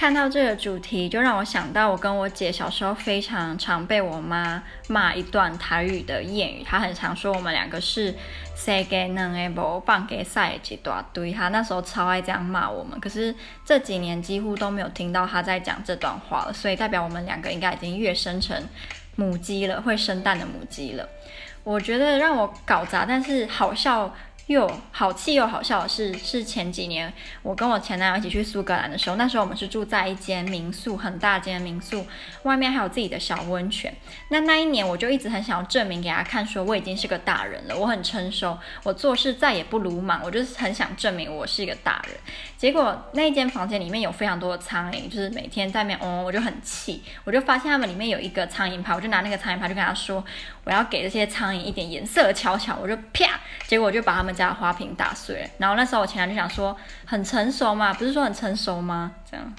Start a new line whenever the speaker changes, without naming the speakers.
看到这个主题，就让我想到我跟我姐小时候非常常被我妈骂一段台语的谚语。她很常说我们两个是生给两个无放给赛一大堆。她那时候超爱这样骂我们，可是这几年几乎都没有听到她在讲这段话了，所以代表我们两个应该已经跃升成母鸡了，会生蛋的母鸡了。我觉得让我搞砸，但是好笑。又好气又好笑的是，是前几年我跟我前男友一起去苏格兰的时候，那时候我们是住在一间民宿，很大间民宿，外面还有自己的小温泉。那那一年我就一直很想要证明给他看，说我已经是个大人了，我很成熟，我做事再也不鲁莽，我就是很想证明我是一个大人。结果那一间房间里面有非常多的苍蝇，就是每天在那边嗡，我就很气，我就发现他们里面有一个苍蝇拍，我就拿那个苍蝇拍就跟他说，我要给这些苍蝇一点颜色瞧瞧，我就啪，结果我就把他们。家花瓶打碎，然后那时候我前男友就想说，很成熟嘛，不是说很成熟吗？这样。